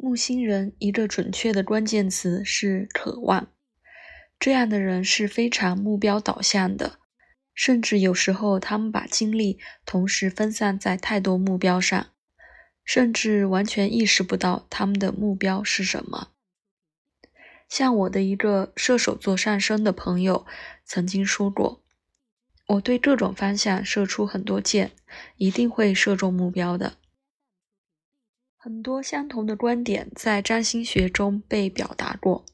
木星人一个准确的关键词是渴望。这样的人是非常目标导向的，甚至有时候他们把精力同时分散在太多目标上，甚至完全意识不到他们的目标是什么。像我的一个射手座上升的朋友曾经说过：“我对各种方向射出很多箭，一定会射中目标的。”很多相同的观点在占星学中被表达过。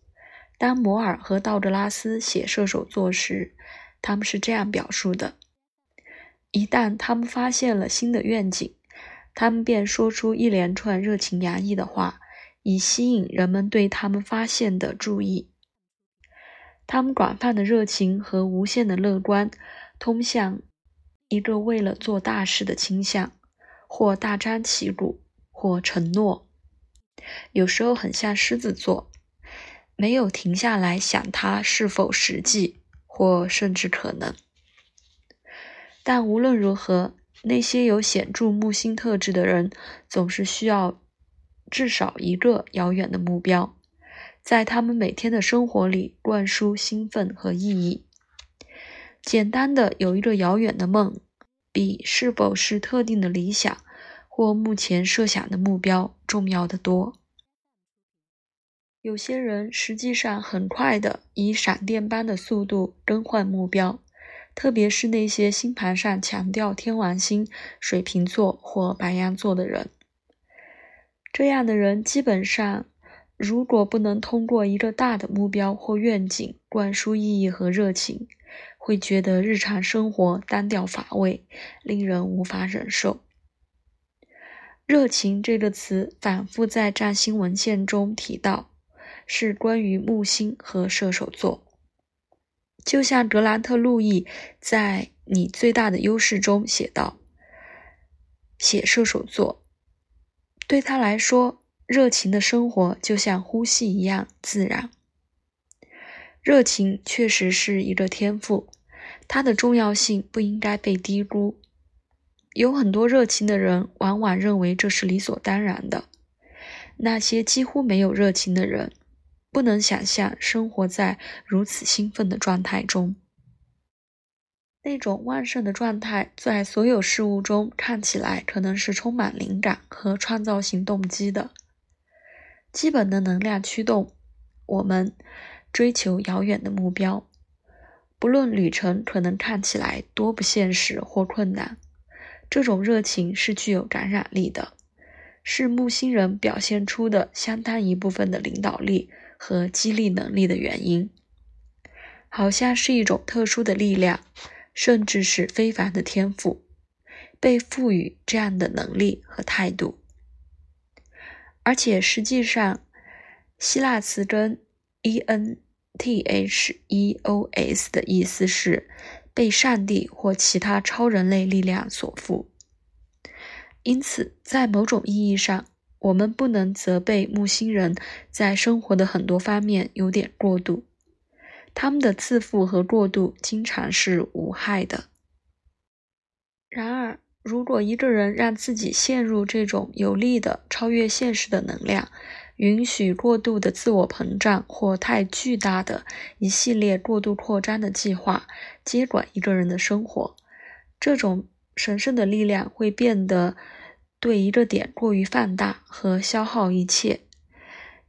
当摩尔和道格拉斯写射手座时，他们是这样表述的：一旦他们发现了新的愿景，他们便说出一连串热情洋溢的话，以吸引人们对他们发现的注意。他们广泛的热情和无限的乐观，通向一个为了做大事的倾向，或大张旗鼓，或承诺。有时候很像狮子座。没有停下来想它是否实际或甚至可能，但无论如何，那些有显著木星特质的人总是需要至少一个遥远的目标，在他们每天的生活里灌输兴奋和意义。简单的有一个遥远的梦，比是否是特定的理想或目前设想的目标重要的多。有些人实际上很快的以闪电般的速度更换目标，特别是那些星盘上强调天王星、水瓶座或白羊座的人。这样的人基本上，如果不能通过一个大的目标或愿景灌输意义和热情，会觉得日常生活单调乏味，令人无法忍受。热情这个词反复在占星文献中提到。是关于木星和射手座，就像格兰特·路易在《你最大的优势》中写道：“写射手座，对他来说，热情的生活就像呼吸一样自然。热情确实是一个天赋，它的重要性不应该被低估。有很多热情的人往往认为这是理所当然的，那些几乎没有热情的人。”不能想象生活在如此兴奋的状态中。那种旺盛的状态，在所有事物中看起来可能是充满灵感和创造性动机的。基本的能量驱动我们追求遥远的目标，不论旅程可能看起来多不现实或困难。这种热情是具有感染力的，是木星人表现出的相当一部分的领导力。和激励能力的原因，好像是一种特殊的力量，甚至是非凡的天赋，被赋予这样的能力和态度。而且实际上，希腊词根 e n t h e o s 的意思是被上帝或其他超人类力量所缚。因此，在某种意义上，我们不能责备木星人在生活的很多方面有点过度，他们的自负和过度经常是无害的。然而，如果一个人让自己陷入这种有利的超越现实的能量，允许过度的自我膨胀或太巨大的一系列过度扩张的计划接管一个人的生活，这种神圣的力量会变得。对一个点过于放大和消耗一切，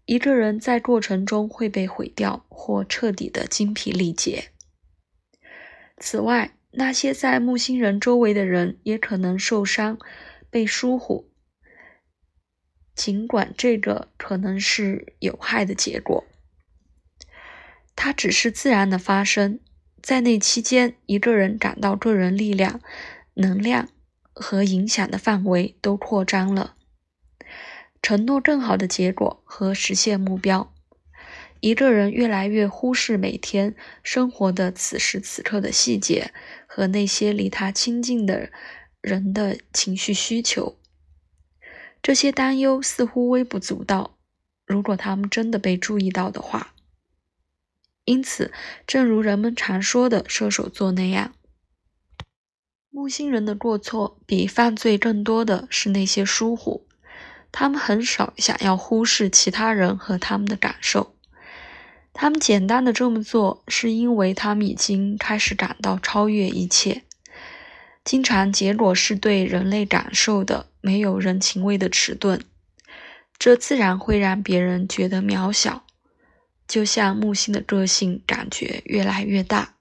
一个人在过程中会被毁掉或彻底的精疲力竭。此外，那些在木星人周围的人也可能受伤、被疏忽，尽管这个可能是有害的结果，它只是自然的发生。在那期间，一个人感到个人力量、能量。和影响的范围都扩张了，承诺更好的结果和实现目标。一个人越来越忽视每天生活的此时此刻的细节和那些离他亲近的人的情绪需求。这些担忧似乎微不足道，如果他们真的被注意到的话。因此，正如人们常说的射手座那样。木星人的过错比犯罪更多的是那些疏忽，他们很少想要忽视其他人和他们的感受。他们简单的这么做，是因为他们已经开始感到超越一切。经常结果是对人类感受的没有人情味的迟钝，这自然会让别人觉得渺小，就像木星的个性感觉越来越大。